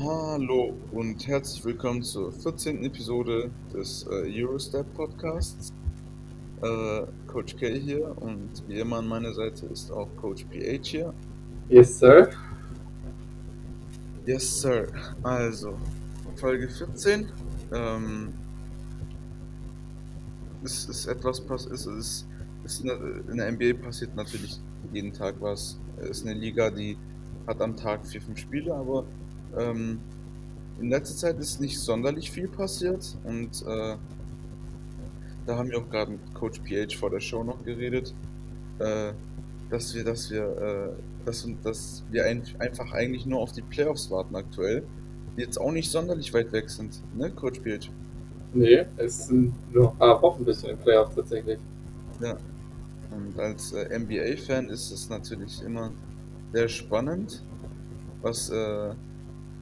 Hallo und herzlich willkommen zur 14. Episode des äh, Eurostep Podcasts. Äh, Coach K hier und wie immer an meiner Seite ist auch Coach PH hier. Yes, sir. Yes, Sir. Also, Folge 14. Ähm, es ist etwas pass es ist, ist in, der, in der NBA passiert natürlich jeden Tag was. Es ist eine Liga, die hat am Tag vier, fünf Spiele, aber ähm, in letzter Zeit ist nicht sonderlich viel passiert und äh, da haben wir auch gerade mit Coach PH vor der Show noch geredet, äh, dass wir, dass wir, äh, dass, dass wir ein, einfach eigentlich nur auf die Playoffs warten aktuell, die jetzt auch nicht sonderlich weit weg sind, ne, Coach PH? Nee, es sind nur ein paar Wochen bis zu den Playoffs tatsächlich. Ja. Und als äh, NBA-Fan ist es natürlich immer sehr spannend, was, äh,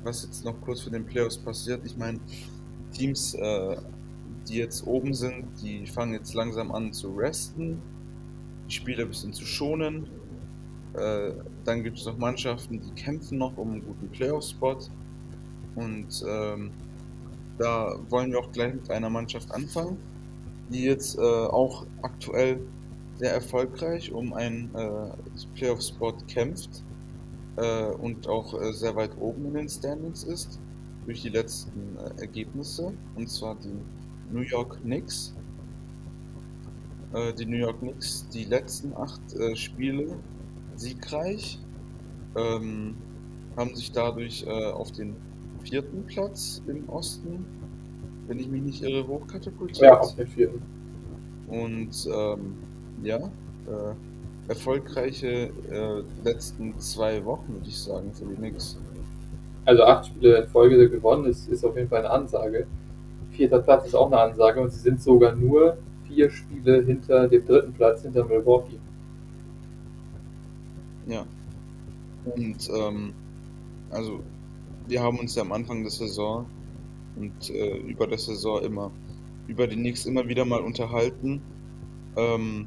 was jetzt noch kurz vor den Playoffs passiert. Ich meine, Teams, äh, die jetzt oben sind, die fangen jetzt langsam an zu resten, die Spieler ein bisschen zu schonen. Äh, dann gibt es noch Mannschaften, die kämpfen noch um einen guten Playoff-Spot. Und ähm, da wollen wir auch gleich mit einer Mannschaft anfangen, die jetzt äh, auch aktuell sehr erfolgreich um einen äh, Playoff-Spot kämpft äh, und auch äh, sehr weit oben in den Standings ist durch die letzten äh, Ergebnisse, und zwar die New York Knicks. Äh, die New York Knicks, die letzten acht äh, Spiele siegreich, ähm, haben sich dadurch äh, auf den vierten Platz im Osten, wenn ich mich nicht irre, hochkatapultiert. Ja, auf den vierten. Und ähm, ja, äh, erfolgreiche äh, letzten zwei Wochen, würde ich sagen, für die Knicks. Also acht Spiele in Folge gewonnen ist, ist auf jeden Fall eine Ansage. Vierter Platz ist auch eine Ansage und sie sind sogar nur vier Spiele hinter dem dritten Platz, hinter Milwaukee. Ja. Und ähm, also wir haben uns ja am Anfang der Saison und äh, über der Saison immer über die Knicks immer wieder mal unterhalten. Ähm,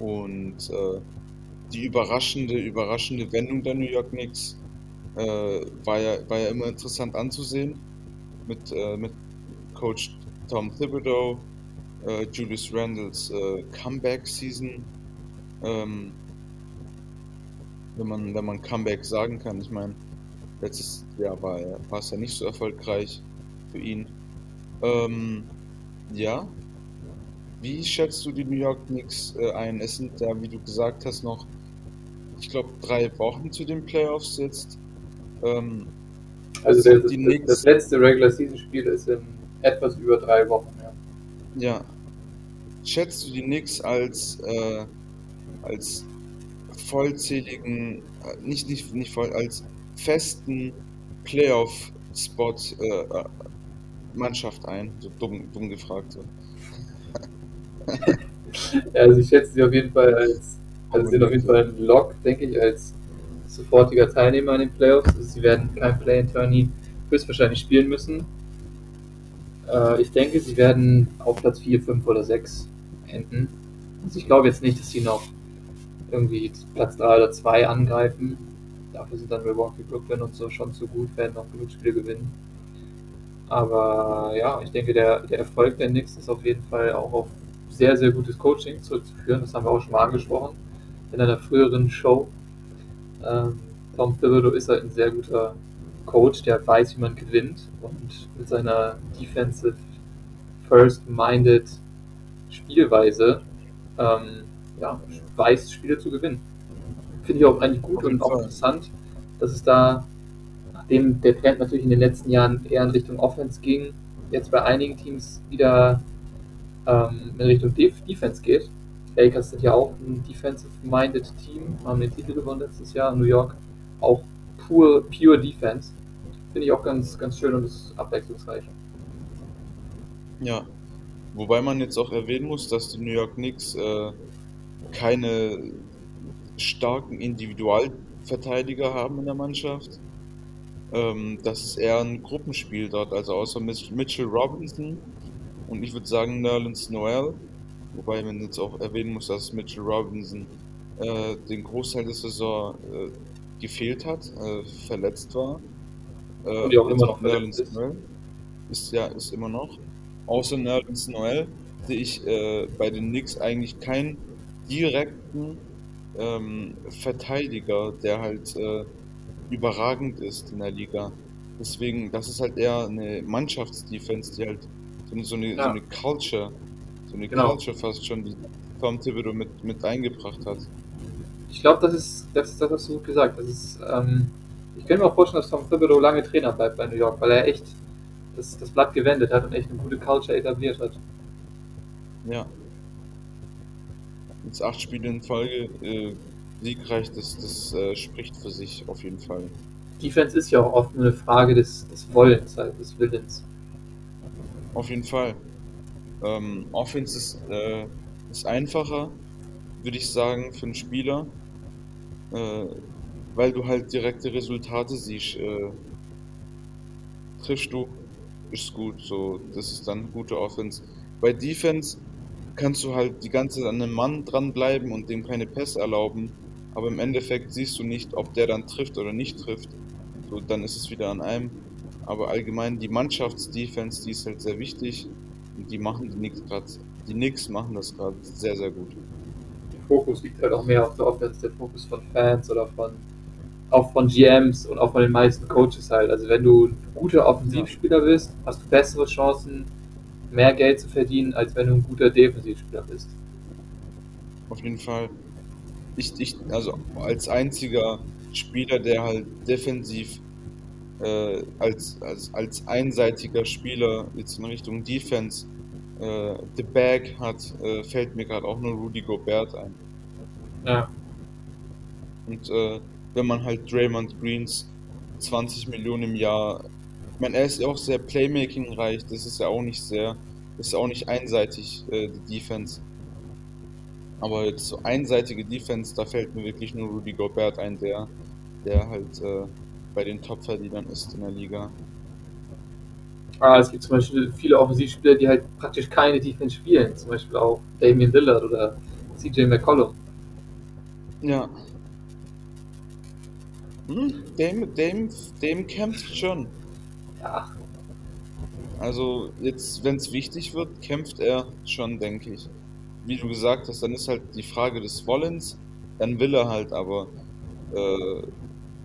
und äh, die überraschende, überraschende Wendung der New York Knicks äh, war, ja, war ja immer interessant anzusehen. Mit, äh, mit Coach Tom Thibodeau, äh, Julius Randles äh, Comeback-Season. Ähm, wenn man, wenn man Comeback sagen kann. Ich meine, letztes Jahr war, war es ja nicht so erfolgreich für ihn. Ähm, ja. Wie schätzt du die New York Knicks äh, ein? Es sind ja, wie du gesagt hast, noch, ich glaube, drei Wochen zu den Playoffs jetzt. Ähm, Also das, Knicks- das letzte Regular Season Spiel ist in etwas über drei Wochen. Ja. Ja. Schätzt du die Knicks als, äh, als vollzähligen, äh, nicht, nicht, nicht voll, als festen Playoff-Spot äh, äh, Mannschaft ein? So dumm, dumm gefragt. So. Ja, also ich schätze sie auf jeden Fall als, also sie sind auf jeden Fall ein Lock, denke ich, als sofortiger Teilnehmer an den Playoffs. Also sie werden kein Play-in-Tourney höchstwahrscheinlich spielen müssen. Äh, ich denke, sie werden auf Platz 4, 5 oder 6 enden. Also ich glaube jetzt nicht, dass sie noch irgendwie Platz 3 oder 2 angreifen. Dafür sind dann Milwaukee, Brooklyn und so schon zu gut, werden noch genug Spiele gewinnen. Aber ja, ich denke, der, der Erfolg der Knicks ist auf jeden Fall auch auf sehr, sehr gutes Coaching zurückzuführen. Das haben wir auch schon mal angesprochen in einer früheren Show. Ähm, Tom Thibodeau ist halt ein sehr guter Coach, der weiß, wie man gewinnt und mit seiner defensive first-minded Spielweise ähm, ja, weiß, Spiele zu gewinnen. Finde ich auch eigentlich gut und auch interessant, dass es da, nachdem der Trend natürlich in den letzten Jahren eher in Richtung Offense ging, jetzt bei einigen Teams wieder ähm, in Richtung Def Defense geht. Lakers sind ja auch ein defensive-minded Team, haben den Titel gewonnen letztes Jahr. New York auch pure, pure Defense. Finde ich auch ganz, ganz schön und ist abwechslungsreich. Ja. Wobei man jetzt auch erwähnen muss, dass die New York Knicks äh, keine starken Individualverteidiger haben in der Mannschaft. Ähm, das ist eher ein Gruppenspiel dort, also außer Mitch- Mitchell Robinson und ich würde sagen Nerlens Noel. Wobei man jetzt auch erwähnen muss, dass Mitchell Robinson äh, den Großteil der Saison äh, gefehlt hat, äh, verletzt war. Äh, Und auch immer noch Nerlens ist. Noel ist ja ist immer noch. Außer Nerlens Noel sehe ich äh, bei den Knicks eigentlich keinen direkten ähm, Verteidiger, der halt äh, überragend ist in der Liga. Deswegen, das ist halt eher eine Mannschaftsdefense, die halt so eine, so eine, Ja. so eine Culture, so eine Genau. Culture fast schon, die Tom Thibodeau mit, mit eingebracht hat. Ich glaube, das ist, das das, hast du gut gesagt. Das ist, ähm, ich kann mir auch vorstellen, dass Tom Thibodeau lange Trainer bleibt bei New York, weil er echt das, das Blatt gewendet hat und echt eine gute Culture etabliert hat. Ja. Jetzt acht Spiele in Folge, äh, siegreich, das, das äh, spricht für sich auf jeden Fall. Defense ist ja auch oft nur eine Frage des, des Wollens, halt, des Willens. Auf jeden Fall. Ähm, Offense ist, äh, ist einfacher, würde ich sagen, für einen Spieler, äh, weil du halt direkte Resultate siehst. Äh, triffst du, ist gut, so, das ist dann gute Offense. Bei Defense kannst du halt die ganze Zeit an einem Mann dranbleiben und dem keine Pässe erlauben, aber im Endeffekt siehst du nicht, ob der dann trifft oder nicht trifft. So, dann ist es wieder an einem. Aber allgemein die Mannschaftsdefense, die ist halt sehr wichtig und die machen die Knicks gerade, die Knicks machen das gerade sehr, sehr gut. Der Fokus liegt halt auch mehr auf der Offense, der Fokus von Fans oder von auch von GMs und auch von den meisten Coaches halt. Also wenn du ein guter Offensivspieler bist, hast du bessere Chancen, mehr Geld zu verdienen, als wenn du ein guter Defensivspieler bist. Auf jeden Fall. Ich, ich, also als einziger Spieler, der halt defensiv äh, als, als, als einseitiger Spieler jetzt in Richtung Defense äh, the bag hat, äh, fällt mir gerade auch nur Rudy Gobert ein. Ja. Und äh, wenn man halt Draymond Greens 20 Millionen im Jahr, ich meine, er ist ja auch sehr Playmaking-reich, das ist ja auch nicht sehr, ist ja auch nicht einseitig, äh, die Defense. Aber jetzt so einseitige Defense, da fällt mir wirklich nur Rudy Gobert ein, der, der halt äh, bei den Top-Verdienern ist in der Liga. Ah, es gibt zum Beispiel viele Offensivspieler, die halt praktisch keine Defense spielen. Zum Beispiel auch Damian Lillard oder CJ McCollum. Ja. Hm, dem, dem, dem kämpft schon. Ja, Also jetzt, wenn es wichtig wird, kämpft er schon, denke ich. Wie du gesagt hast, dann ist halt die Frage des Wollens, dann will er halt aber äh,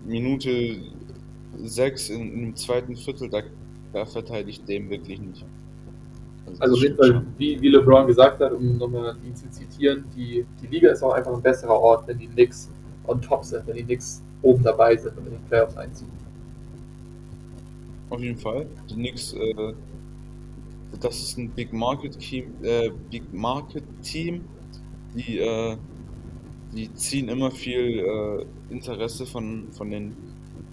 Minute 6 in, im zweiten Viertel, da, da verteidigt dem wirklich nicht. also das auf jeden Fall, wie, wie LeBron gesagt hat, um nochmal ihn zu zitieren, die, die Liga ist auch einfach ein besserer Ort, wenn die Knicks on top sind, wenn die Knicks oben dabei sind und in die Playoffs einziehen. Auf jeden Fall. Die Knicks, äh, das ist ein Big Market Team, äh, Big Market Team, die, äh, die ziehen immer viel äh, Interesse von, von den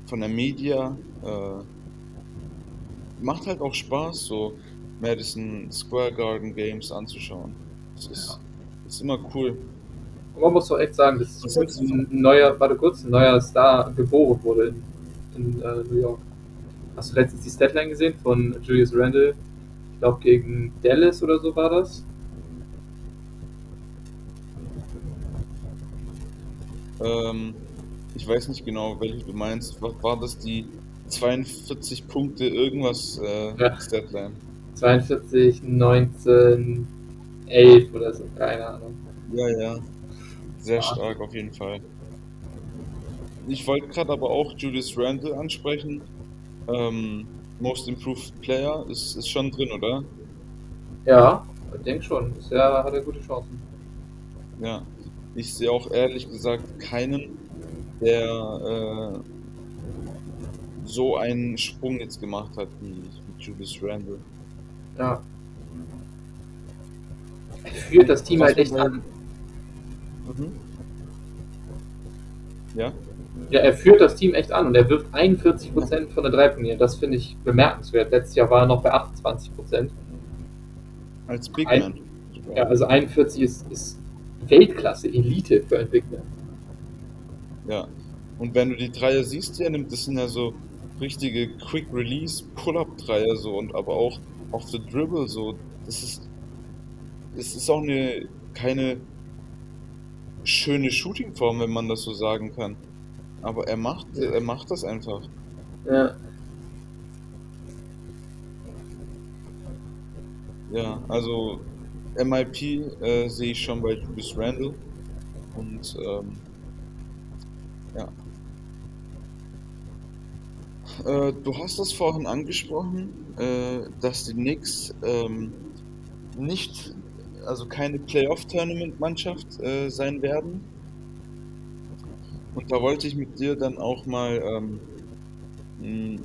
von der Media. Äh, macht halt auch Spaß, so Madison Square Garden Games anzuschauen. Das ist, ist immer cool. Und man muss doch echt sagen, dass hältst du ein neuer, warte kurz, ein neuer Star geboren wurde in, in äh, New York. Hast du letztens die Statline gesehen von Julius Randle? Ich glaube gegen Dallas oder so war das. Ähm, ich weiß nicht genau, welche du meinst. Was war das die 42 Punkte irgendwas äh, Ja. Deadline? 42, 19, 11 oder so, keine Ahnung. Ja, ja. Sehr Ja. stark auf jeden Fall. Ich wollte gerade aber auch Julius Randle ansprechen. Ähm, Most Improved Player ist, ist schon drin, oder? Ja, ich denke schon. Bisher hat er gute Chancen. Ja. Ich sehe auch ehrlich gesagt keinen, der äh, so einen Sprung jetzt gemacht hat wie, wie Julius Randle. Ja. Er führt das Team halt echt an. Mhm. Ja? Ja, er führt das Team echt an und er wirft 41% von der Dreipunktlinie. Das finde ich bemerkenswert. Letztes Jahr war er noch bei 28%. Als Big Ein- Man. sogar. Ja, also 41 ist, ist Weltklasse, Elite für Entwickler. Ja. Und wenn du die Dreier siehst, die er nimmt, das sind ja so richtige Quick Release Pull-up Dreier so und aber auch auf the Dribble so. Das ist es ist auch eine keine schöne Shooting Form, wenn man das so sagen kann. Aber er macht ja. er macht das einfach. Ja. Ja, also MIP äh, sehe ich schon bei Julius Randall und ähm, Äh, du hast das vorhin angesprochen, äh, dass die Knicks ähm, nicht, also keine Playoff-Tournament-Mannschaft äh, sein werden. Und da wollte ich mit dir dann auch mal ähm, ein,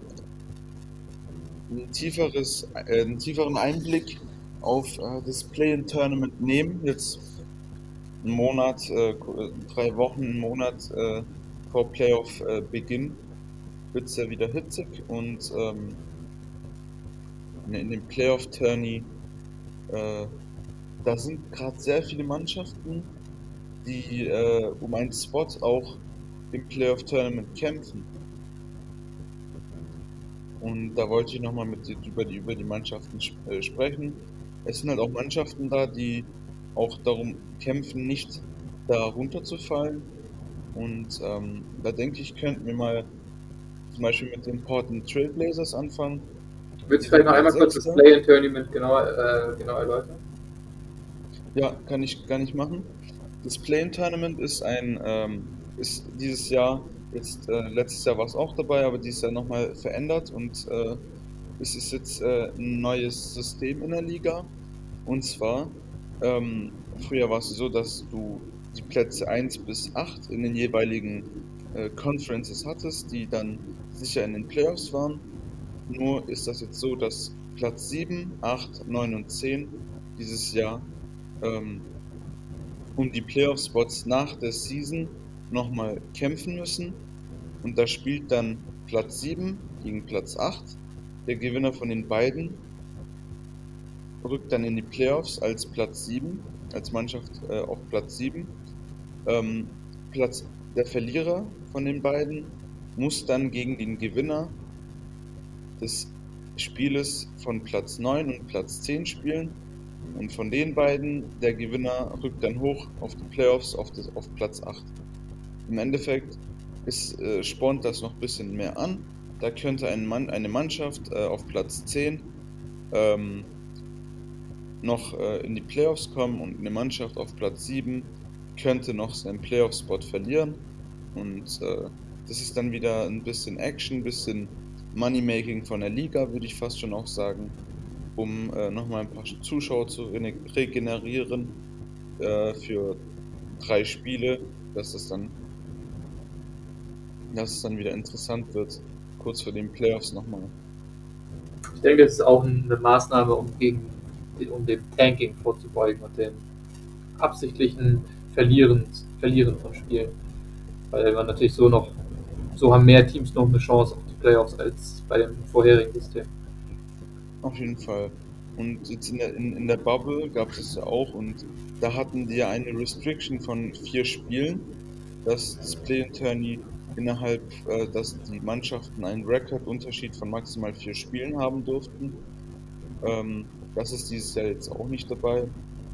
ein tieferes, äh, einen tieferen Einblick auf äh, das Play-in-Tournament nehmen. Jetzt einen Monat, drei Wochen, einen Monat vor Playoff-Beginn wird es ja wieder hitzig und ähm, in dem Playoff-Tourney, äh, da sind gerade sehr viele Mannschaften, die äh, um einen Spot auch im Playoff-Tournament kämpfen. Und da wollte ich nochmal mit über die, über die Mannschaften äh, sprechen. Es sind halt auch Mannschaften da, die auch darum kämpfen, nicht da runterzufallen. Und ähm, da denke ich, könnten wir mal zum Beispiel mit den Portland Trailblazers anfangen. Willst du vielleicht noch einmal kurz das Play-in-Tournament genau, äh, genau erläutern? Ja, kann ich, kann ich machen. Das Play-in-Tournament ist ein, ähm, ist dieses Jahr, jetzt äh, letztes Jahr war es auch dabei, aber dieses Jahr nochmal verändert und äh, es ist jetzt äh, ein neues System in der Liga. Und zwar, ähm, früher war es so, dass du die Plätze 1 bis 8 in den jeweiligen äh, Conferences hattest, die dann sicher in den Playoffs waren. Nur ist das jetzt so, dass Platz 7, 8, 9 und 10 dieses Jahr ähm, um die Playoff-Spots nach der Season nochmal kämpfen müssen. Und da spielt dann Platz 7 gegen Platz 8. Der Gewinner von den beiden rückt dann in die Playoffs als Platz 7, als Mannschaft äh, auf Platz 7. Ähm, Platz, der Verlierer von den beiden muss dann gegen den Gewinner des Spieles von Platz 9 und Platz 10 spielen. Und von den beiden, der Gewinner rückt dann hoch auf die Playoffs auf, das, auf Platz 8. Im Endeffekt ist, äh, spornt das noch ein bisschen mehr an. Da könnte ein Mann, eine Mannschaft äh, auf Platz 10 ähm, noch äh, in die Playoffs kommen und eine Mannschaft auf Platz 7 könnte noch seinen Playoff-Spot verlieren. Und äh, das ist dann wieder ein bisschen Action, ein bisschen Moneymaking von der Liga, würde ich fast schon auch sagen, um äh, nochmal ein paar Zuschauer zu regenerieren äh, für drei Spiele, dass es dann dass es dann wieder interessant wird, kurz vor den Playoffs nochmal. Ich denke, das ist auch eine Maßnahme, um gegen um dem Tanking vorzubeugen und dem absichtlichen Verlieren, Verlieren von Spielen. Weil man natürlich so noch so haben mehr Teams noch eine Chance auf die Playoffs als bei dem vorherigen System. Auf jeden Fall. Und jetzt in der, in, in der Bubble gab es ja auch und da hatten die ja eine Restriction von vier Spielen, dass das Play-in-Tourney innerhalb, äh, dass die Mannschaften einen Rekordunterschied von maximal vier Spielen haben durften. Ähm, das ist dieses Jahr jetzt auch nicht dabei.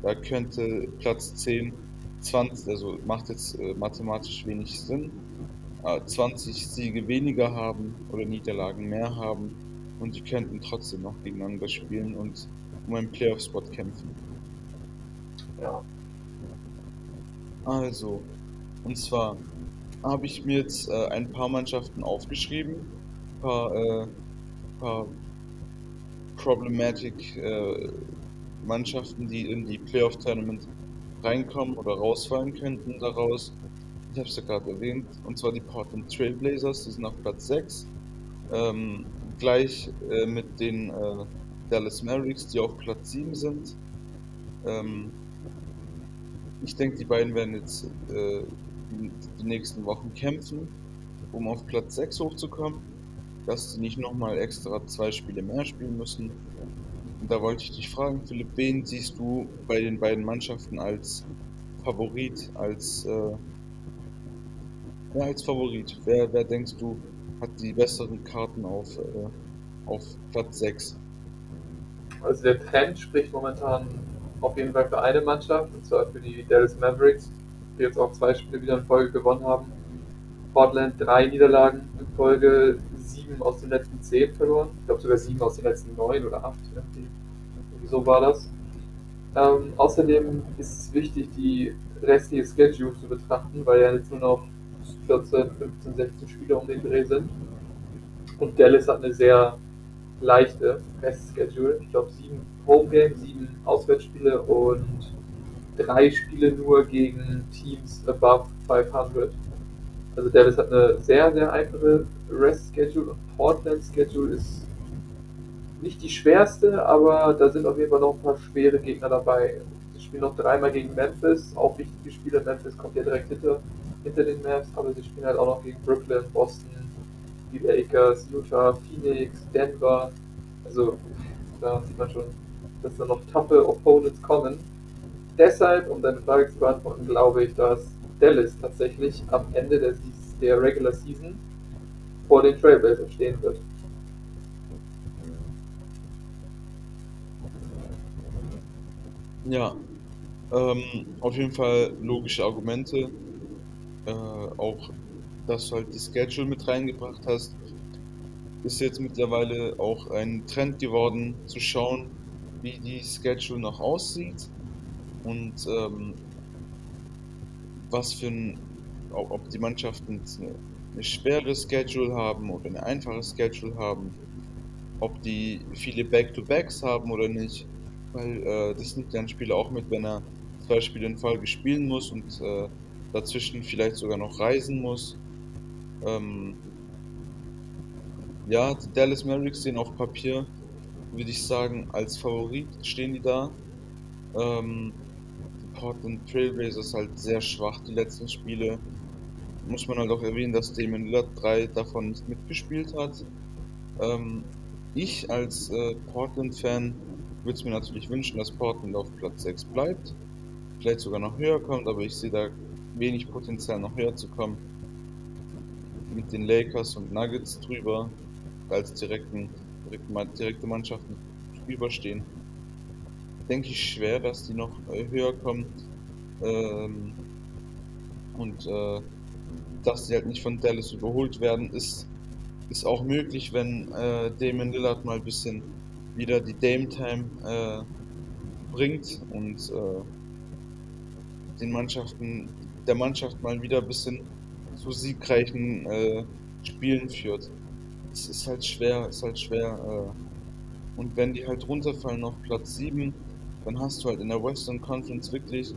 Da könnte Platz 10, 20, also macht jetzt äh, mathematisch wenig Sinn, 20 Siege weniger haben oder Niederlagen mehr haben und die könnten trotzdem noch gegeneinander spielen und um einen Playoff-Spot kämpfen. Ja. Also, und zwar habe ich mir jetzt äh, ein paar Mannschaften aufgeschrieben, ein paar, äh, paar problematic äh, Mannschaften, die in die Playoff-Tournament reinkommen oder rausfallen könnten daraus ich habe es ja gerade erwähnt, und zwar die Portland Trailblazers, die sind auf Platz 6. Ähm, gleich äh, mit den äh, Dallas Mavericks, die auf Platz 7 sind. Ähm, ich denke, die beiden werden jetzt äh, die, nächsten Wochen kämpfen, um auf Platz 6 hochzukommen, dass sie nicht nochmal extra zwei Spiele mehr spielen müssen. Und da wollte ich dich fragen, Philipp, wen siehst du bei den beiden Mannschaften als Favorit, als äh, ja, als Favorit. Wer, wer denkst du, hat die besseren Karten auf, äh, auf Platz 6? Also der Trend spricht momentan auf jeden Fall für eine Mannschaft, und zwar für die Dallas Mavericks, die jetzt auch zwei Spiele wieder in Folge gewonnen haben. Portland drei Niederlagen in Folge, sieben aus den letzten zehn verloren. Ich glaube sogar sieben aus den letzten neun oder acht, wie so war das. Ähm, außerdem ist es wichtig, die restliche Schedule zu betrachten, weil ja jetzt nur noch 14, 15, 16 Spiele um den Dreh sind. Und Dallas hat eine sehr leichte Rest-Schedule. Ich glaube, sieben Home-Games, sieben Auswärtsspiele und drei Spiele nur gegen Teams above 500. Also Dallas hat eine sehr, sehr einfache Rest-Schedule und Portland-Schedule ist nicht die schwerste, aber da sind auf jeden Fall noch ein paar schwere Gegner dabei. Sie spielen noch dreimal gegen Memphis, auch wichtige Spiele. Memphis kommt ja direkt hinter, hinter den Mavs, aber sie spielen halt auch noch gegen Brooklyn, Boston, die Lakers, Utah, Phoenix, Denver. Also da sieht man schon, dass da noch taffe Opponents kommen. Deshalb, um deine Frage zu beantworten, glaube ich, dass Dallas tatsächlich am Ende der, der Regular Season vor den Trailblazers stehen wird. Ja, ähm, auf jeden Fall logische Argumente. Äh, auch, dass du halt die Schedule mit reingebracht hast, ist jetzt mittlerweile auch ein Trend geworden, zu schauen, wie die Schedule noch aussieht und ähm, was für ein, ob die Mannschaften eine, eine schwere Schedule haben oder eine einfache Schedule haben, ob die viele Back-to-Backs haben oder nicht weil äh, das nimmt ja ein Spieler auch mit, wenn er zwei Spiele in Folge spielen muss und äh, dazwischen vielleicht sogar noch reisen muss. Ähm, ja, die Dallas Mavericks stehen auf Papier, würde ich sagen, als Favorit stehen die da. Ähm, die Portland Trailblazers halt sehr schwach die letzten Spiele. Muss man halt auch erwähnen, dass Damon Lillard drei davon nicht mitgespielt hat. Ähm, ich als äh, Portland-Fan würde es mir natürlich wünschen, dass Portland auf Platz 6 bleibt. Vielleicht sogar noch höher kommt, aber ich sehe da wenig Potenzial noch höher zu kommen. Mit den Lakers und Nuggets drüber, als direkten, direkte, Mannschaften überstehen. Denke ich schwer, dass die noch äh, höher kommen. Ähm, und äh, dass sie halt nicht von Dallas überholt werden, ist, ist auch möglich, wenn äh, Damon Lillard mal ein bisschen wieder die Dame Time äh, bringt und äh, den Mannschaften, der Mannschaft mal wieder ein bisschen zu siegreichen äh, Spielen führt. Es ist halt schwer, ist halt schwer. Äh, und wenn die halt runterfallen auf Platz 7, dann hast du halt in der Western Conference wirklich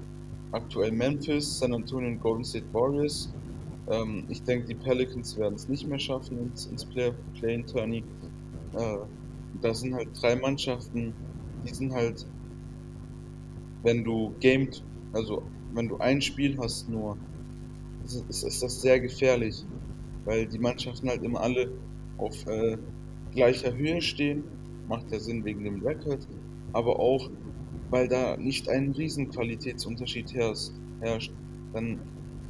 aktuell Memphis, San Antonio und Golden State Warriors. Ähm, ich denke, die Pelicans werden es nicht mehr schaffen ins, ins Play-in-Tourney. Äh, da sind halt drei Mannschaften, die sind halt, wenn du gamed, also wenn du ein Spiel hast nur, ist, ist das sehr gefährlich, weil die Mannschaften halt immer alle auf äh, gleicher Höhe stehen, macht ja Sinn wegen dem Record, aber auch, weil da nicht ein riesen Qualitätsunterschied herrscht, dann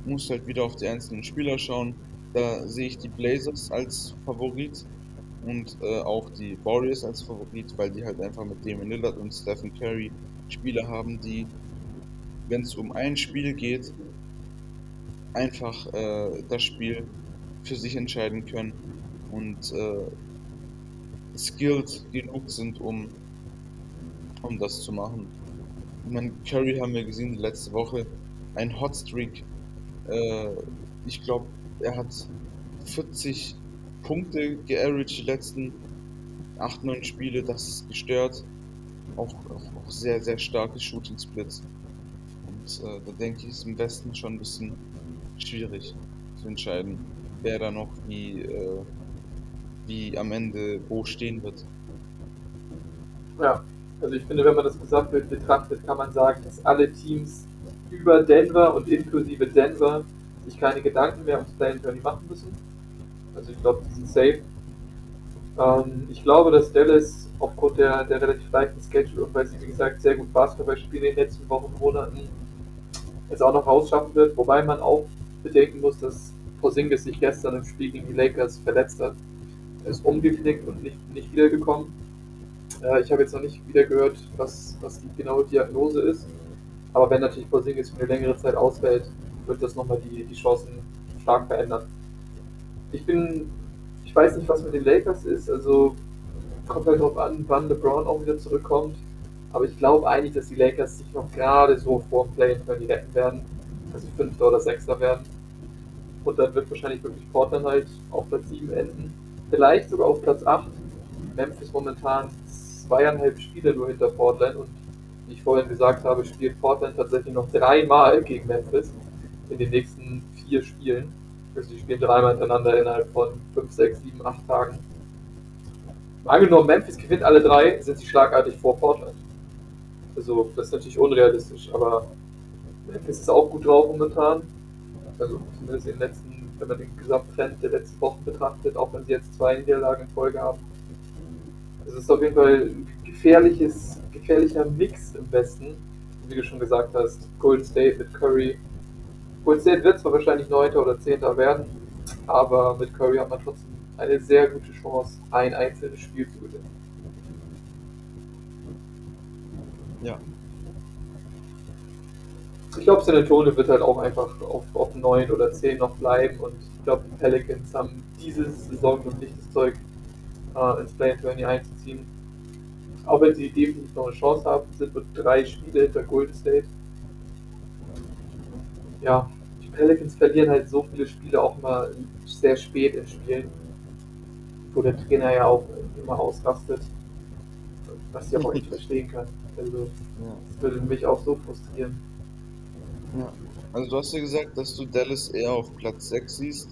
musst du halt wieder auf die einzelnen Spieler schauen. Da sehe ich die Blazers als Favorit, und äh, auch die Warriors als Favorit, weil die halt einfach mit Damon Lillard und Stephen Curry Spieler haben, die, wenn es um ein Spiel geht, einfach äh, das Spiel für sich entscheiden können und äh, skilled genug sind, um, um das zu machen. Ich meine, Curry haben wir gesehen die letzte Woche, ein Hotstreak. Äh, ich glaube, er hat 40 Punkte geaveraged die letzten 8, 9 Spiele, das ist gestört. Auch, auch, auch sehr, sehr starke Shooting Splits. Und äh, da denke ich, ist im Westen schon ein bisschen schwierig zu entscheiden, wer da noch wie, äh, wie am Ende wo stehen wird. Ja, also ich finde, wenn man das Gesamtbild betrachtet, kann man sagen, dass alle Teams über Denver und inklusive Denver sich keine Gedanken mehr ums Play Journey machen müssen also ich glaube, die sind safe. Ähm, ich glaube, dass Dallas aufgrund der, der relativ leichten Schedule und weil sie, wie gesagt, sehr gut Basketball spielen in den letzten Wochen, Monaten, es auch noch rausschaffen wird. Wobei man auch bedenken muss, dass Porzingis sich gestern im Spiel gegen die Lakers verletzt hat. Er ist umgeknickt und nicht, nicht wiedergekommen. Äh, ich habe jetzt noch nicht wieder gehört, was, was die genaue Diagnose ist. Aber wenn natürlich Porzingis für eine längere Zeit ausfällt, wird das nochmal die, die Chancen stark verändern ich bin, ich weiß nicht, was mit den Lakers ist. Also kommt halt drauf an, wann LeBron auch wieder zurückkommt. Aber ich glaube eigentlich, dass die Lakers sich noch gerade so vor Play-In-Turnier retten werden, dass sie Fünfter oder Sechster werden. Und dann wird wahrscheinlich wirklich Portland halt auf Platz 7 enden. Vielleicht sogar auf Platz 8. Memphis momentan zweieinhalb Spiele nur hinter Portland und wie ich vorhin gesagt habe, spielt Portland tatsächlich noch dreimal gegen Memphis in den nächsten vier Spielen. Also die spielen dreimal hintereinander innerhalb von 5, 6, 7, 8 Tagen. Angenommen, Memphis gewinnt alle drei, sind sie schlagartig vor Portland. Also, das ist natürlich unrealistisch, aber Memphis ist auch gut drauf momentan. Also, zumindest in den letzten, wenn man den Gesamttrend der letzten Wochen betrachtet, auch wenn sie jetzt zwei Niederlagen in Folge haben. Es ist auf jeden Fall ein gefährliches, gefährlicher Mix im Westen. Wie du schon gesagt hast, Golden State mit Curry. Golden State wird zwar wahrscheinlich Neunter oder Zehnter werden, aber mit Curry hat man trotzdem eine sehr gute Chance, ein einzelnes Spiel zu gewinnen. Ja. Ich glaube, San Antonio wird halt auch einfach auf, auf 9 oder 10 noch bleiben und ich glaube, die Pelicans haben diese Saison noch nicht das Zeug, äh, ins Play-in-Turnier einzuziehen. Auch wenn sie definitiv noch eine Chance haben, sind nur drei Spiele hinter Golden State. Ja, die Pelicans verlieren halt so viele Spiele auch mal sehr spät in Spielen wo der Trainer ja auch immer ausrastet, was ich aber auch nicht verstehen kann. Also, ja. das würde mich auch so frustrieren. Ja. Also, du hast ja gesagt, dass du Dallas eher auf Platz 6 siehst.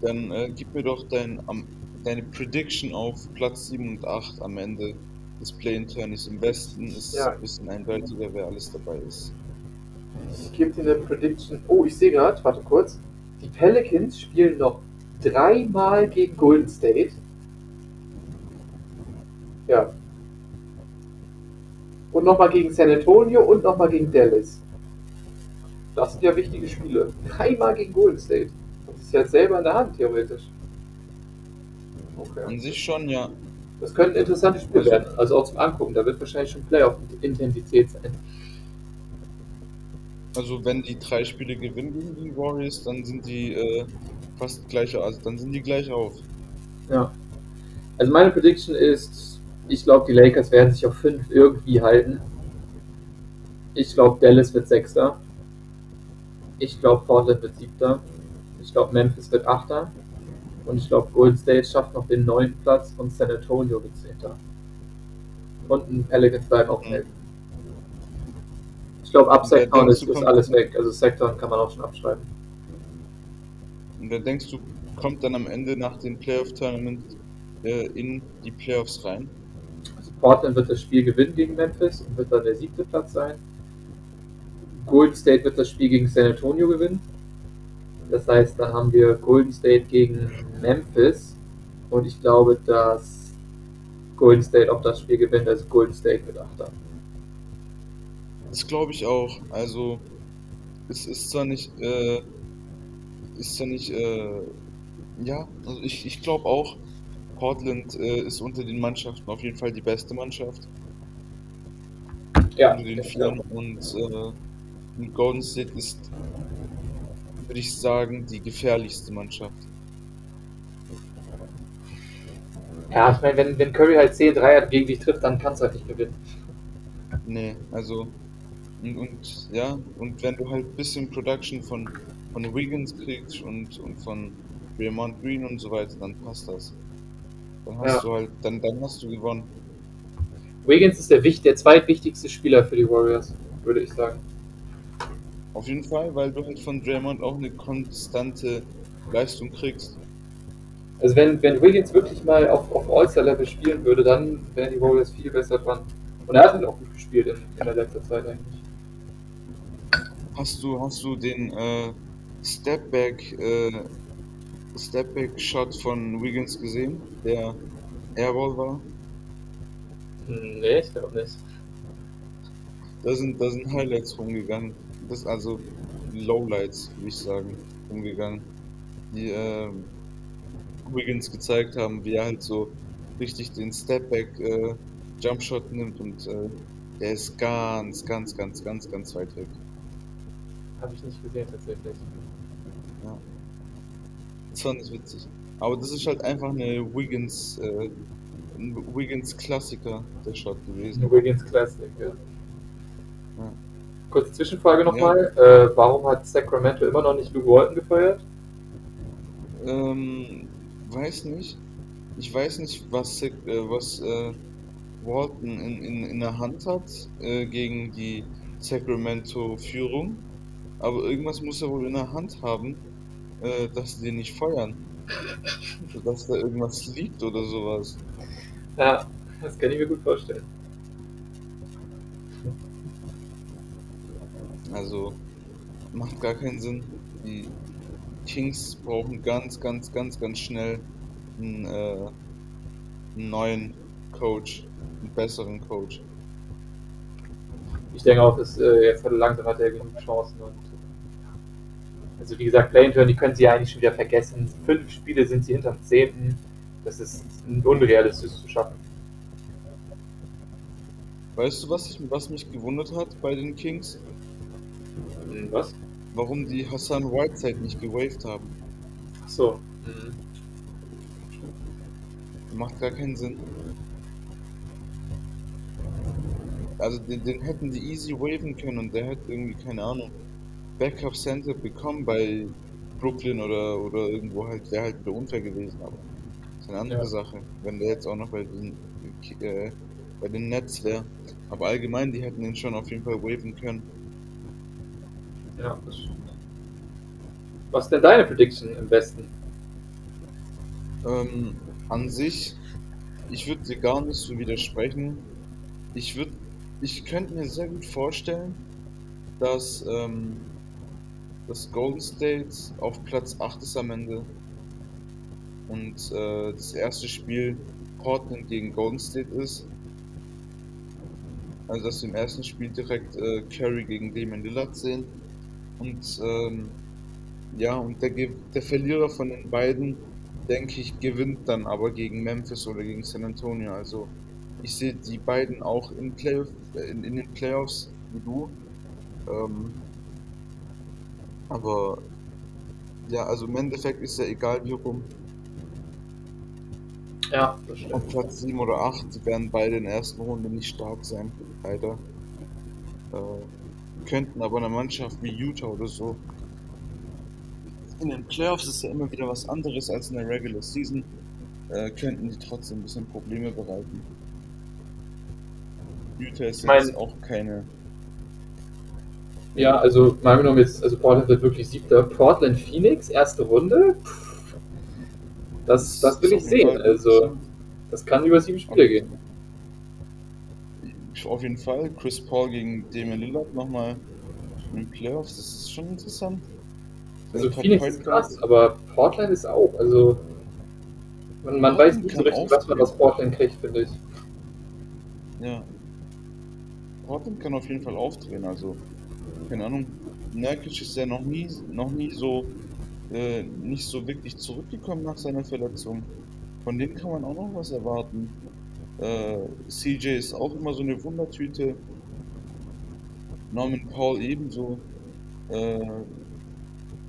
Dann äh, gib mir doch dein, um, deine Prediction auf Platz 7 und 8 am Ende des Play-In-Turnies. Im Westen ist ja. ein bisschen eindeutiger, wer alles dabei ist. Ich gebe dir eine Prediction. Oh, ich sehe gerade, warte kurz. Die Pelicans spielen noch dreimal gegen Golden State ja. Und nochmal gegen San Antonio und nochmal gegen Dallas. Das sind ja wichtige Spiele. Dreimal gegen Golden State. Das ist ja selber in der Hand, theoretisch. Okay. An sich schon, ja. Das könnte ein interessantes Spiel werden. Also auch zum Angucken. Da wird wahrscheinlich schon Playoff-Intensität sein. Also wenn die drei Spiele gewinnen gegen die Warriors, dann sind die äh, fast gleich, also dann sind die gleich auf. Ja. Also meine Prediction ist ich glaube, die Lakers werden sich auf 5 irgendwie halten. Ich glaube, Dallas wird Sechster. Ich glaube, Portland wird Siebter. Ich glaube, Memphis wird Achter. Und ich glaube, Golden State schafft noch den neunten Platz und San Antonio wird Zehnter. Und ein Pelicans bleiben auch melden. Ich glaube, ab Sektoren ist, ist alles weg. Also Sektoren kann man auch schon abschreiben. Und dann denkst du, kommt dann am Ende nach dem Playoff-Tournament äh, in die Playoffs rein? Portland wird das Spiel gewinnen gegen Memphis und wird dann der siebte Platz sein. Golden State wird das Spiel gegen San Antonio gewinnen. Das heißt, dann haben wir Golden State gegen Memphis und ich glaube, dass Golden State auch das Spiel gewinnt, also Golden State mit Achter. Das glaube ich auch. Also es ist zwar nicht, äh, ist zwar nicht, äh, ja, also ich, ich glaube auch, Portland äh, ist unter den Mannschaften auf jeden Fall die beste Mannschaft. Ja. Unter den Vieren. Und, äh, Golden State ist, würde ich sagen, die gefährlichste Mannschaft. Ja, ich meine, wenn, wenn Curry halt 10 Dreier gegen dich trifft, dann kannst du halt nicht gewinnen. Nee, also. Und, und ja, und wenn du halt ein bisschen Production von, von Wiggins kriegst und, und von Raymond Green und so weiter, dann passt das. Dann hast ja. du halt, dann, dann hast du gewonnen. Wiggins ist der, der zweitwichtigste Spieler für die Warriors, würde ich sagen. Auf jeden Fall, weil du halt von Draymond auch eine konstante Leistung kriegst. Also wenn, wenn Wiggins wirklich mal auf, auf All-Star-Level spielen würde, dann wären die Warriors viel besser dran. Und er hat halt auch gut gespielt in, in der letzten Zeit eigentlich. Hast du, hast du den äh, Stepback äh, Stepback-Shot von Wiggins gesehen, der Airball war? Nee, ich glaube nicht. Da sind, da sind Highlights rumgegangen. Das ist also Lowlights, würde ich sagen, rumgegangen. Die äh, Wiggins gezeigt haben, wie er halt so richtig den Stepback äh, Jumpshot nimmt und äh, der ist ganz, ganz, ganz, ganz, ganz weit weg. Habe ich nicht gesehen tatsächlich. Das fand ich witzig. Aber das ist halt einfach eine Wiggins, äh, ein Wiggins Klassiker, der Shot gewesen. Ein Wiggins Classic, ja. Ja. Kurze Zwischenfrage nochmal. Äh, warum hat Sacramento immer noch nicht Luke Walton gefeuert? Ähm, weiß nicht. Ich weiß nicht, was, äh, was äh, Walton in, in, in der Hand hat äh, gegen die Sacramento-Führung. Aber irgendwas muss er wohl in der Hand haben, äh, dass sie den nicht feuern. dass da irgendwas liegt oder sowas. Ja, das kann ich mir gut vorstellen. Also macht gar keinen Sinn. Die Kings brauchen ganz, ganz, ganz, ganz schnell einen, äh, einen neuen Coach, einen besseren Coach. Ich denke auch, dass äh, jetzt hat langsam hat er genug Chancen und also wie gesagt, Play Turn, die können sie ja eigentlich schon wieder vergessen. Fünf Spiele sind sie hinterm zehnten. Das ist unrealistisch zu schaffen. Weißt du, was, ich, was mich gewundert hat bei den Kings? Hm, Was? Warum die Hassan Whiteside nicht gewaved haben. Ach so. Mhm. Macht gar keinen Sinn. Also den, den hätten die easy waven können und der hätte irgendwie, keine Ahnung, Backup Center bekommen bei Brooklyn oder, oder irgendwo halt, wäre halt wieder unfair gewesen, aber das ist eine andere Ja. Sache, wenn der jetzt auch noch bei den, äh, bei den Nets wäre. Aber allgemein, die hätten den schon auf jeden Fall waven können. Ja, das stimmt. Was ist denn deine Prediction im Westen? Ähm, an sich, ich würde dir gar nicht so widersprechen. Ich würde, ich könnte mir sehr gut vorstellen, dass, ähm, dass Golden State auf Platz 8 ist am Ende. Und äh, das erste Spiel Portland gegen Golden State ist. Also dass wir im ersten Spiel direkt äh, Curry gegen Damian Lillard sehen. Und ähm, ja, und der, der Verlierer von den beiden denke ich, gewinnt dann aber gegen Memphis oder gegen San Antonio. Also ich sehe die beiden auch in, Play in, in den Playoffs wie du. Ähm, aber ja, also im Endeffekt ist ja egal wie rum. Ja, das stimmt. Auf Platz 7 oder 8 die werden beide in der ersten Runde nicht stark sein, leider. Äh, könnten aber eine Mannschaft wie Utah oder so. In den Playoffs ist ja immer wieder was anderes als in der Regular Season. Äh, könnten die trotzdem ein bisschen Probleme bereiten. Utah ist Ich mein- jetzt auch keine. Ja, also mal genommen jetzt, also Portland wird wirklich siebter. Portland Phoenix, erste Runde. Pff, Das, das will ich sehen. Fall Also, das kann über sieben Spiele gehen. Auf jeden Fall. Chris Paul gegen Damian Lillard nochmal in den Playoffs. Das ist schon interessant. Also Top Phoenix ist krass, aber Portland ist auch. Also man, man weiß nicht so richtig, was man aus Portland kriegt, finde ich. Ja. Portland kann auf jeden Fall aufdrehen, also keine Ahnung. Nurkic ist ja noch nie, noch nie so, äh, nicht so wirklich zurückgekommen nach seiner Verletzung. Von denen kann man auch noch was erwarten. Äh, CJ ist auch immer so eine Wundertüte. Norman Paul ebenso. Äh,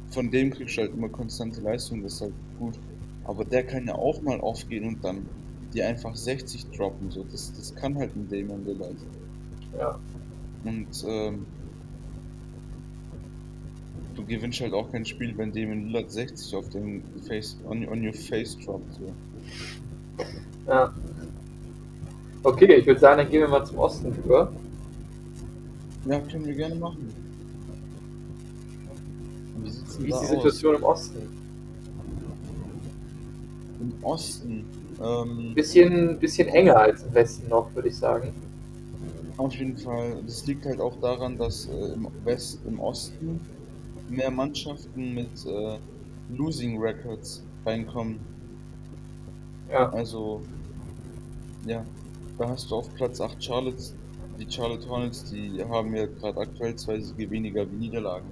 von dem kriegst du halt immer konstante Leistung, das ist halt gut. Aber der kann ja auch mal aufgehen und dann die einfach 60 droppen. So. Das, das kann halt ein Damon Lillard. Ja. Und ähm, du gewinnst halt auch kein Spiel, wenn Damon Lillard 60 auf den Face, on, on your face droppt. So. ja. Okay, ich würde sagen, dann gehen wir mal zum Osten über. Ja, können wir gerne machen. Wie Wie ist die aus? Situation im Osten? Im Osten. Ähm, Bisschen, bisschen enger als im Westen noch, würde ich sagen. Auf jeden Fall. Das liegt halt auch daran, dass äh, im West, im Osten mehr Mannschaften mit äh, Losing Records reinkommen. Ja. Also, ja, da hast du auf Platz 8 Charlotte, die Charlotte Hornets, die haben ja gerade aktuell zwei Siege weniger wie Niederlagen.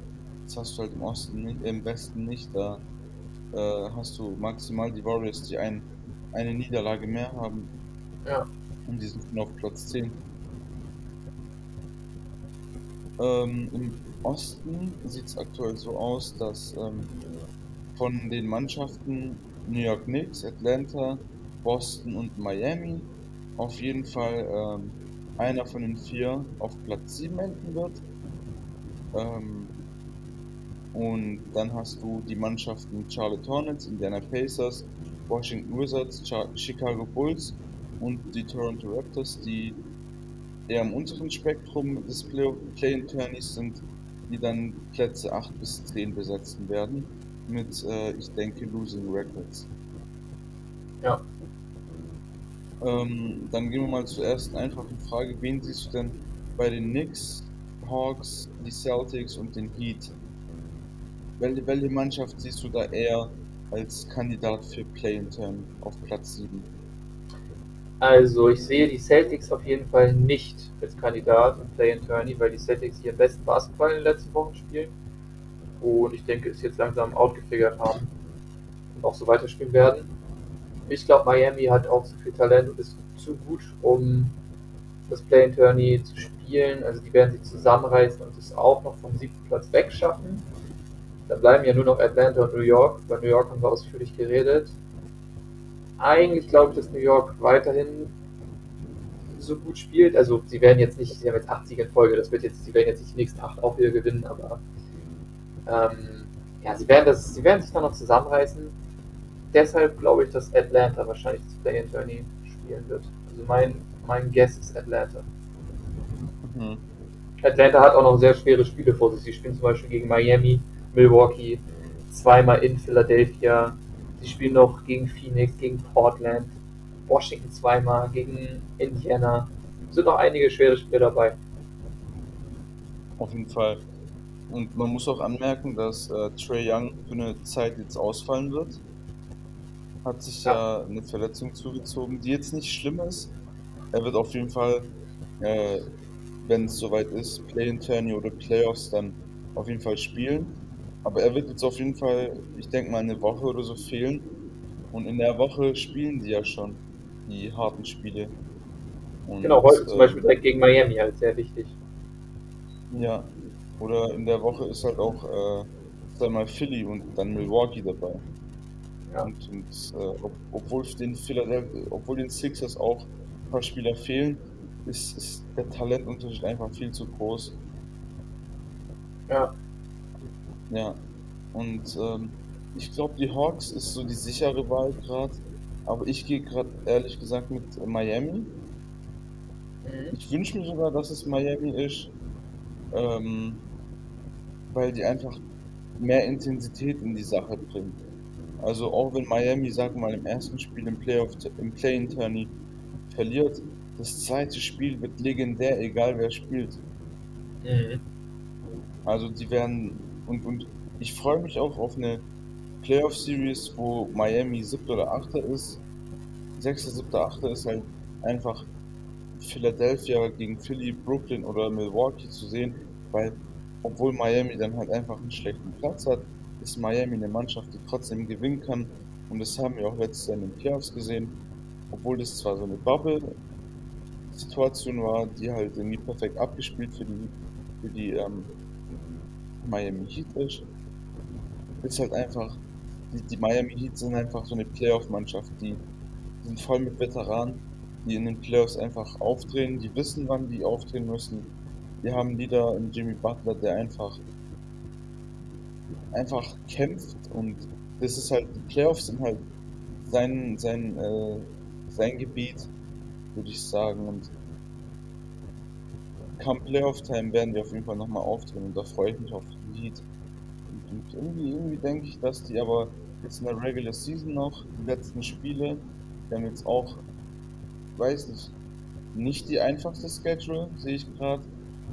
Das hast du halt im Osten nicht, im Westen nicht. Da äh, hast du maximal die Warriors, die ein, eine Niederlage mehr haben. Ja. Und die sind auf Platz 10. Ähm, Im Osten sieht es aktuell so aus, dass ähm, von den Mannschaften New York Knicks, Atlanta, Boston und Miami. Auf jeden Fall ähm, einer von den vier auf Platz 7 enden wird. Ähm, und dann hast du die Mannschaften Charlotte Hornets, Indiana Pacers, Washington Wizards, Chicago Bulls und die Toronto Raptors, die eher am unteren Spektrum des Play-in-Tourneys sind, die dann Plätze 8 bis 10 besetzen werden mit, äh, ich denke, Losing Records. Ja. Ähm, dann gehen wir mal zur ersten einfachen Frage. Wen siehst du denn bei den Knicks, Hawks, die Celtics und den Heat? Welche, welche Mannschaft siehst du da eher als Kandidat für Play-in-Turn auf Platz 7? Also ich sehe die Celtics auf jeden Fall nicht als Kandidat im Play-in-Tourney, weil die Celtics ihren besten Basketball in den letzten Wochen spielen und ich denke, es jetzt langsam outgefigert haben und auch so weiterspielen werden. Ich glaube, Miami hat auch zu viel Talent und ist zu gut, um das Play-in-Tourney zu spielen. Also die werden sich zusammenreißen und es auch noch vom siebten Platz wegschaffen. Dann bleiben ja nur noch Atlanta und New York. Bei New York haben wir ausführlich geredet. Eigentlich glaube ich, dass New York weiterhin so gut spielt. Also sie werden jetzt nicht, sie haben jetzt acht Siege in Folge, das wird jetzt, sie werden jetzt nicht die nächsten acht auch wieder gewinnen, aber ähm, ja, sie werden, das, sie werden sich dann noch zusammenreißen. Deshalb glaube ich, dass Atlanta wahrscheinlich das Play-in-Tourney spielen wird. Also mein, mein Guess ist Atlanta. Mhm. Atlanta hat auch noch sehr schwere Spiele vor sich. Sie spielen zum Beispiel gegen Miami, Milwaukee, zweimal in Philadelphia. Sie spielen noch gegen Phoenix, gegen Portland, Washington zweimal, gegen Indiana. Es sind noch einige schwere Spiele dabei. Auf jeden Fall. Und man muss auch anmerken, dass äh, Trey Young für eine Zeit jetzt ausfallen wird. Hat sich ja. ja eine Verletzung zugezogen, die jetzt nicht schlimm ist. Er wird auf jeden Fall, äh, wenn es soweit ist, Play-in-Tourney oder Playoffs, dann auf jeden Fall spielen. Aber er wird jetzt auf jeden Fall, ich denke mal, eine Woche oder so fehlen. Und in der Woche spielen die ja schon die harten Spiele. Und, genau, heute äh, zum Beispiel direkt gegen Miami halt sehr wichtig. Ja, oder in der Woche ist halt auch äh, zweimal Philly und dann Milwaukee dabei. Ja. Und, und äh, ob, obwohl den Philadelphia, obwohl den Sixers auch ein paar Spieler fehlen, ist, ist der Talentunterschied einfach viel zu groß. Ja. Ja. Und ähm, ich glaube, die Hawks ist so die sichere Wahl gerade. Aber ich gehe gerade ehrlich gesagt mit Miami. Mhm. Ich wünsche mir sogar, dass es Miami ist. Ähm, weil die einfach mehr Intensität in die Sache bringen. Also auch wenn Miami, sag mal, im ersten Spiel im Playoff, im Play-in-Tourney verliert, das zweite Spiel wird legendär, egal wer spielt. Mhm. Also die werden und, und ich freue mich auch auf eine Playoff-Series, wo Miami siebter oder achter ist. Sechster, siebter, achter ist halt einfach Philadelphia gegen Philly, Brooklyn oder Milwaukee zu sehen, weil obwohl Miami dann halt einfach einen schlechten Platz hat, ist Miami eine Mannschaft, die trotzdem gewinnen kann. Und das haben wir auch letztes Jahr in den Playoffs gesehen. Obwohl das zwar so eine Bubble-Situation war, die halt irgendwie perfekt abgespielt für die, für die ähm, Miami Heat ist. Ist halt einfach, die, die Miami Heat sind einfach so eine Playoff-Mannschaft, die sind voll mit Veteranen, die in den Playoffs einfach aufdrehen, die wissen, wann die aufdrehen müssen wir haben Lieder in Jimmy Butler, der einfach einfach kämpft und das ist halt, die Playoffs sind halt sein, sein, äh, sein Gebiet, würde ich sagen. Und kam Playoff-Time werden wir auf jeden Fall nochmal auftreten und da freue ich mich auf die Heat. Und, und irgendwie, irgendwie denke ich, dass die aber jetzt in der Regular Season noch, die letzten Spiele, die haben jetzt auch, weiß nicht, nicht die einfachste Schedule, sehe ich gerade.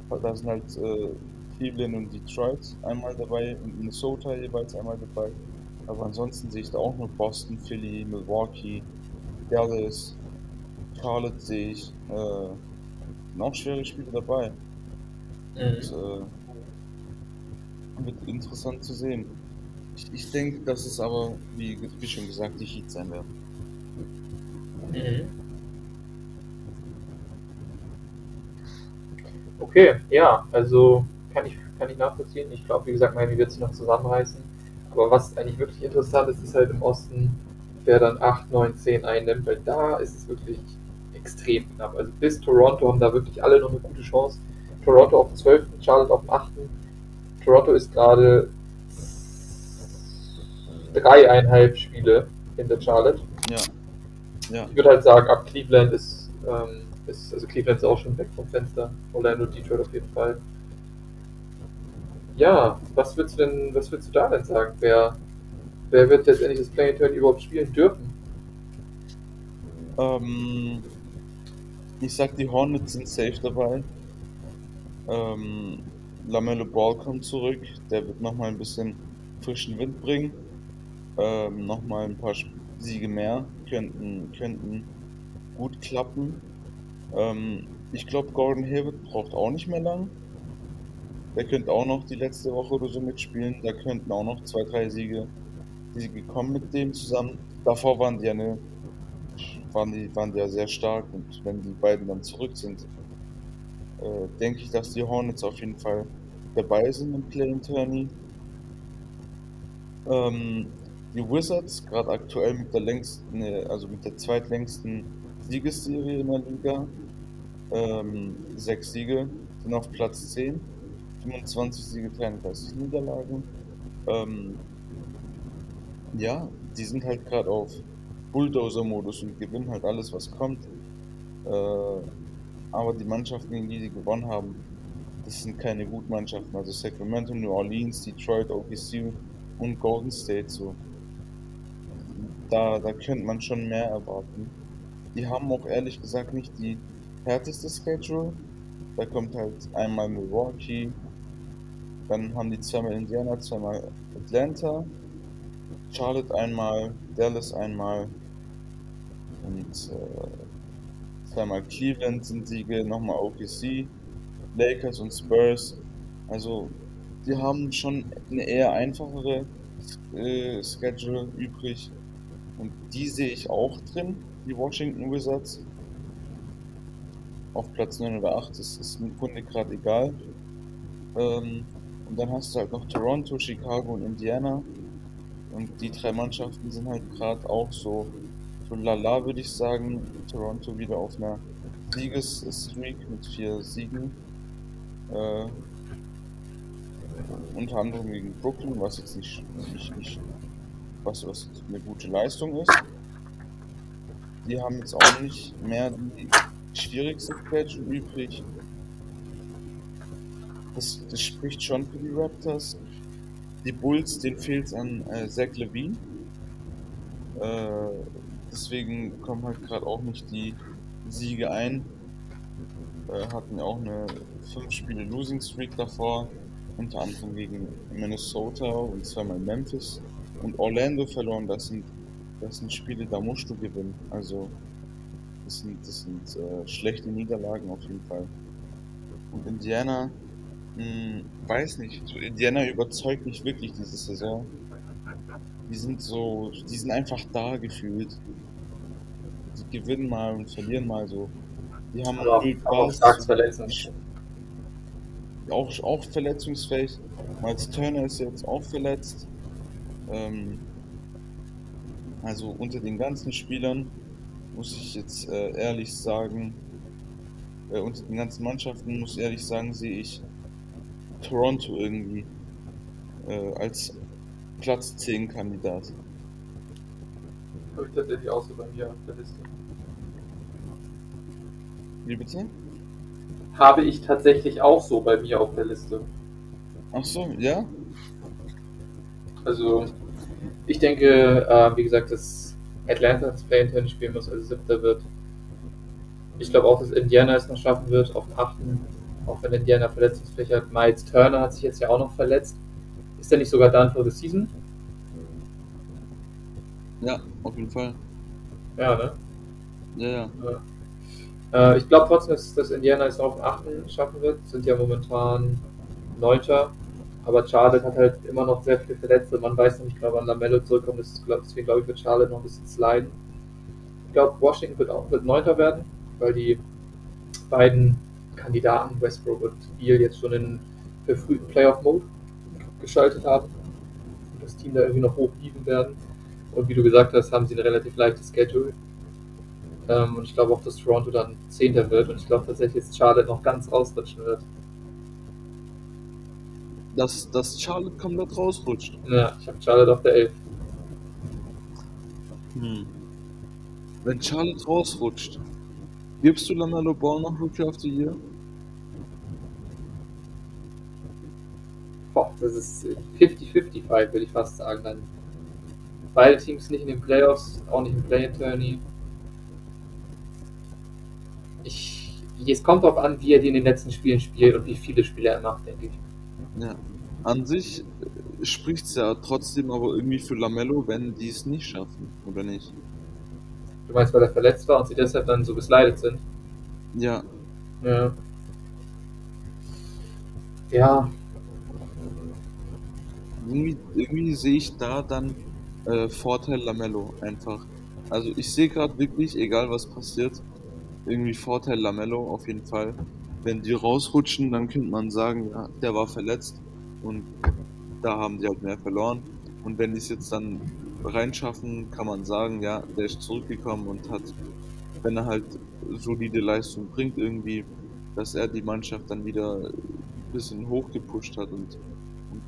Da sind halt äh, Cleveland und Detroit einmal dabei und Minnesota jeweils einmal dabei. Aber ansonsten sehe ich da auch nur Boston, Philly, Milwaukee, Dallas, Charlotte sehe ich. Äh, noch schwere Spiele dabei. Mhm. Und, äh, wird interessant zu sehen. Ich, ich denke, dass es aber, wie, wie schon gesagt, die Heat sein werden. Mhm. Okay, ja, also kann ich, kann ich nachvollziehen. Ich glaube, wie gesagt, Miami wird sich noch zusammenreißen. Aber was eigentlich wirklich interessant ist, ist halt im Osten wer dann 8, 9, 10 einnimmt, weil da ist es wirklich extrem knapp. Also bis Toronto haben da wirklich alle noch eine gute Chance. Toronto auf dem 12., Charlotte auf dem 8. Toronto ist gerade dreieinhalb Spiele in der Charlotte. Ja. ja. Ich würde halt sagen, ab Cleveland ist, ähm, ist, also Cleveland ist auch schon weg vom Fenster. Orlando, Detroit auf jeden Fall. Ja, was würdest du denn, was würdest du da denn sagen? Wer, wer wird letztendlich das Play Turn überhaupt spielen dürfen? Ähm, ich sag, die Hornets sind safe dabei. Ähm, Lamello Ball kommt zurück. Der wird nochmal ein bisschen frischen Wind bringen. Ähm, nochmal ein paar Siege mehr könnten, könnten gut klappen. Ähm, ich glaube, Gordon Hayward braucht auch nicht mehr lang. Der könnte auch noch die letzte Woche oder so mitspielen. Da könnten auch noch zwei, drei Siege, Siege kommen mit dem zusammen. Davor waren die ja eine waren die, waren die ja sehr stark und wenn die beiden dann zurück sind, äh, denke ich, dass die Hornets auf jeden Fall dabei sind im Play-in Tourney. Ähm, die Wizards, gerade aktuell mit der längsten, also mit der zweitlängsten Siegesserie in der Liga, ähm, sechs Siege, sind auf Platz 10, 25 Siege, 33 Niederlagen. Ähm, ja, die sind halt gerade auf Bulldozer-Modus und gewinnen halt alles, was kommt. Äh, aber die Mannschaften, gegen die sie gewonnen haben, das sind keine guten Mannschaften. Also Sacramento, New Orleans, Detroit, OKC und Golden State so. Da, da könnte man schon mehr erwarten. Die haben auch ehrlich gesagt nicht die härteste Schedule. Da kommt halt einmal Milwaukee, dann haben die zweimal Indiana, zweimal Atlanta, Charlotte einmal, Dallas einmal und äh, zweimal Cleveland sind Siege, nochmal OKC, Lakers und Spurs. Also die haben schon eine eher einfachere äh, Schedule übrig und die sehe ich auch drin, die Washington Wizards. Auf Platz 9 oder 8 ist, ist im Grunde gerade egal. Ähm, und dann hast du halt noch Toronto, Chicago und Indiana. Und die drei Mannschaften sind halt gerade auch so, so lala, würde ich sagen. Toronto wieder auf einer Siegesstreak mit vier Siegen. Äh, unter anderem gegen Brooklyn, was jetzt nicht, nicht, nicht was, was eine gute Leistung ist. Die haben jetzt auch nicht mehr die schwierigste Schedule übrig. Das, das spricht schon für die Raptors die Bulls, den fehlt es an äh, Zach Levine. Äh, deswegen kommen halt gerade auch nicht die Siege ein. Äh, hatten ja auch eine 5 Spiele Losing Streak davor, unter anderem gegen Minnesota und zweimal Memphis und Orlando verloren. Das sind, das sind Spiele, da musst du gewinnen. Also das sind, das sind äh, schlechte Niederlagen auf jeden Fall. Und Indiana hm, weiß nicht. Indiana überzeugt mich wirklich diese Saison. Die sind so, die sind einfach da gefühlt. Die gewinnen mal und verlieren mal so. Die haben aber, auch stark verletzungsfähig. Auch, auch verletzungsfähig. Miles Turner ist jetzt auch verletzt. Ähm, also unter den ganzen Spielern muss ich jetzt äh, ehrlich sagen, äh, unter den ganzen Mannschaften muss ich ehrlich sagen, sehe ich Toronto irgendwie äh, als Platz 10 Kandidat. Habe ich tatsächlich auch so bei mir auf der Liste. Wie bitte? Habe ich tatsächlich auch so bei mir auf der Liste. Ach so, ja? Also, ich denke, äh, wie gesagt, dass Atlanta das Play-in spielen muss, also siebter wird. Ich glaube auch, dass Indiana es noch schaffen wird, auf dem achten auch wenn Indiana Verletzungsfläche hat. Miles Turner hat sich jetzt ja auch noch verletzt. Ist er nicht sogar done for the season? Ja, auf jeden Fall. Ja, ne? Ja, ja. ja. Äh, ich glaube trotzdem, dass, dass Indiana es auf den 8. schaffen wird. Sind ja momentan 9. Aber Charlotte hat halt immer noch sehr viele Verletzte. Man weiß noch nicht genau, wann Lamello zurückkommt. Deswegen glaube ich, wird Charlotte noch ein bisschen sliden. Ich glaube, Washington wird auch wird 9. werden, weil die beiden Kandidaten Westbrook und Beal jetzt schon in verfrühten Playoff-Mode geschaltet haben und das Team da irgendwie noch hochhieven werden. Und wie du gesagt hast, haben sie ein relativ leichtes Schedule. Ähm, und ich glaube auch, dass Toronto dann Zehnter wird. Und ich glaube tatsächlich, dass Charlotte noch ganz ausrutschen wird. Dass, dass Charlotte komplett rausrutscht. Ja, ich habe Charlotte auf der 11. Hm. Wenn Charlotte rausrutscht, gibst du Lamello Ball noch Rookie of the Year? Das ist 50-50 Fight, würde ich fast sagen. Dann beide Teams nicht in den Playoffs, auch nicht im Play-In-Tourney. Ich, es kommt darauf an, wie er die in den letzten Spielen spielt und wie viele Spiele er macht, denke ich. Ja. An sich spricht es ja trotzdem aber irgendwie für Lamello, wenn die es nicht schaffen, oder nicht? Du meinst, weil er verletzt war und sie deshalb dann so besleidet sind? Ja. Ja. Ja. Irgendwie, irgendwie sehe ich da dann äh, Vorteil Lamello einfach. Also ich sehe gerade wirklich, egal was passiert, irgendwie Vorteil Lamello auf jeden Fall. Wenn die rausrutschen, dann könnte man sagen, ja, der war verletzt und da haben die halt mehr verloren. Und wenn die es jetzt dann reinschaffen, kann man sagen, ja, der ist zurückgekommen und hat, wenn er halt solide Leistung bringt, irgendwie, dass er die Mannschaft dann wieder ein bisschen hochgepusht hat und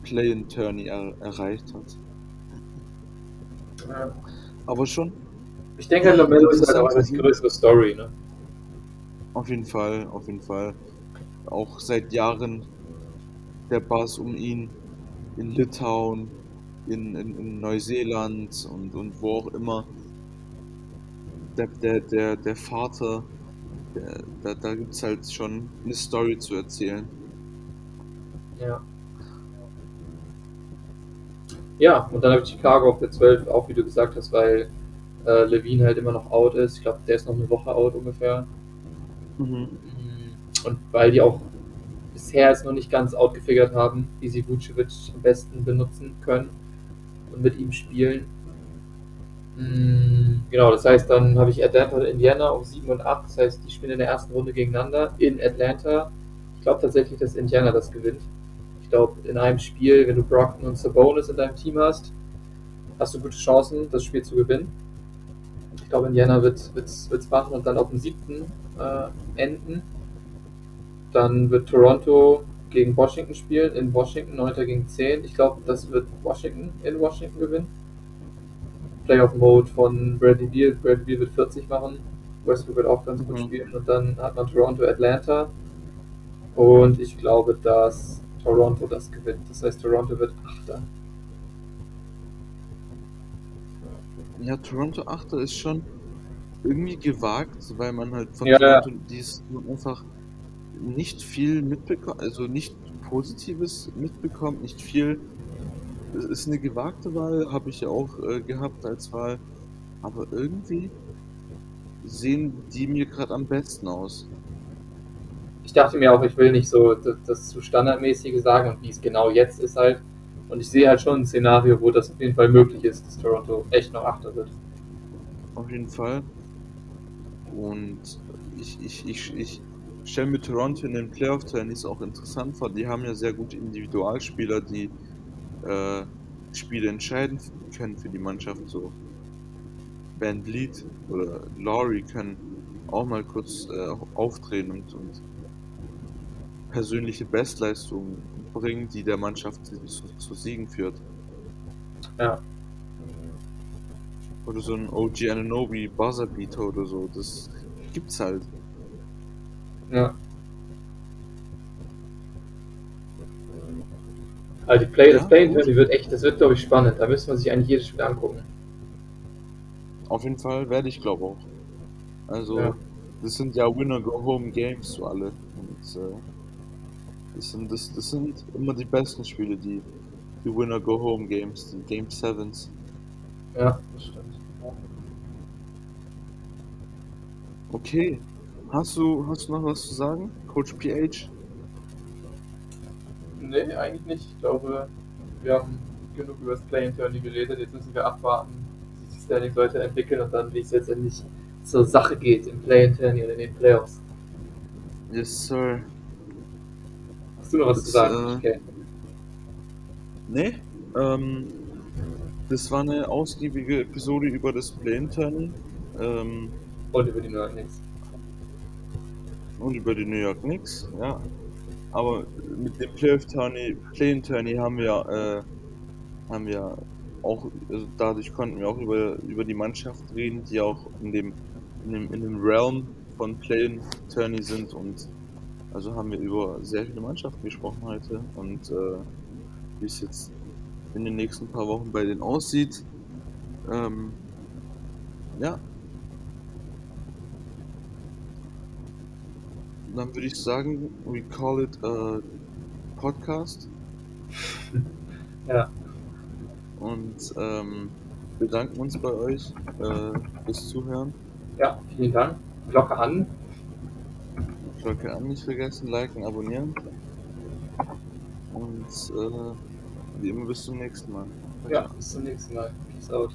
Play-in-Tourney er erreicht hat. ja. Aber schon, Ich denke, Lamello ist halt auch die größere Story, ne? auf jeden Fall, auf jeden Fall. Auch seit Jahren der Bass um ihn in Litauen, in, in, in Neuseeland und, und wo auch immer. Der, der, der, der Vater, der, da, da gibt es halt schon eine Story zu erzählen. Ja. Ja, und dann habe ich Chicago auf der 12, auch wie du gesagt hast, weil äh, Levine halt immer noch out ist. Ich glaube, der ist noch eine Woche out ungefähr. Mhm. Und weil die auch bisher es noch nicht ganz outgefigert haben, wie sie Vucevic am besten benutzen können und mit ihm spielen. Mm, Genau, das heißt, dann habe ich Atlanta und Indiana auf 7 und 8. Das heißt, die spielen in der ersten Runde gegeneinander in Atlanta. Ich glaube tatsächlich, dass Indiana das gewinnt. Ich glaube, in einem Spiel, wenn du Brockton und Sabonis in deinem Team hast, hast du gute Chancen, das Spiel zu gewinnen. Ich glaube, Indiana wird es machen und dann auf dem siebten äh, enden. Dann wird Toronto gegen Washington spielen, in Washington, 9. gegen 10. Ich glaube, das wird Washington in Washington gewinnen. Playoff-Mode von Bradley Beal. Bradley Beal wird 40 machen. Westbrook wird auch ganz gut Mhm. spielen. Und dann hat man Toronto, Atlanta. Und ich glaube, dass Toronto das gewinnt. Das heißt, Toronto wird 8. Ja, Toronto 8 ist schon irgendwie gewagt, weil man halt von Ja, ja. Toronto dies einfach nicht viel mitbekommt, also nicht Positives mitbekommt, nicht viel. Es ist eine gewagte Wahl, habe ich ja auch äh, gehabt als Wahl, aber irgendwie sehen die mir gerade am besten aus. Ich dachte mir auch, ich will nicht so das, das zu standardmäßige sagen und wie es genau jetzt ist halt. Und ich sehe halt schon ein Szenario, wo das auf jeden Fall möglich ist, dass Toronto echt noch Achter wird. Auf jeden Fall. Und ich, ich, ich, ich stelle mir Toronto in den Playoff-Tennis auch interessant vor. Die haben ja sehr gute Individualspieler, die äh, Spiele entscheiden können für die Mannschaft. So Van Vliet oder Laurie können auch mal kurz äh, auftreten und, und persönliche Bestleistungen bringen, die der Mannschaft zu, zu Siegen führt. Ja. Oder so ein OG Ananobi Buzzerbeater oder so. Das gibt's halt. Ja. Also die Play, Ja, das Play gut. die wird echt, das wird glaube ich spannend. Da müsste man sich eigentlich jedes Spiel angucken. Auf jeden Fall werde ich glaube auch. Also, Ja. das sind ja Winner-Go-Home-Games so alle. Und äh, das, sind, das, das sind immer die besten Spiele, die, die Winner-Go-Home-Games, die Game Sevens. Ja, das stimmt. Okay. Hast du, hast du noch was zu sagen, Coach PH? Nee, eigentlich nicht. Ich glaube, wir haben genug über das Play Tourney geredet. Jetzt müssen wir abwarten, wie sich die Standings weiterentwickeln und dann, wie es letztendlich zur Sache geht im Play Tourney und in den Playoffs. Yes, Sir. Hast du noch was Das, zu sagen? äh, Okay. Nee, ähm, das war eine ausgiebige Episode über das Play-In-Tourney. Ähm, Und über die New York Knicks. und über die New York Knicks, ja. Aber mit dem Playoff Tourney, Play-in Tourney haben wir, äh, haben wir auch, also dadurch konnten wir auch über, über die Mannschaft reden, die auch in dem, in dem, in dem Realm von Play-in Tourney sind und also haben wir über sehr viele Mannschaften gesprochen heute und äh, wie es jetzt in den nächsten paar Wochen bei denen aussieht. Ähm, ja, dann würde ich sagen, we call it a Podcast Ja, und ähm, bedanken uns bei euch äh, fürs Zuhören. ja, vielen Dank. Glocke an. Glocke an, nicht vergessen, liken, abonnieren. Und äh, wie immer bis zum nächsten Mal. Ja, bis zum nächsten Mal. Peace out.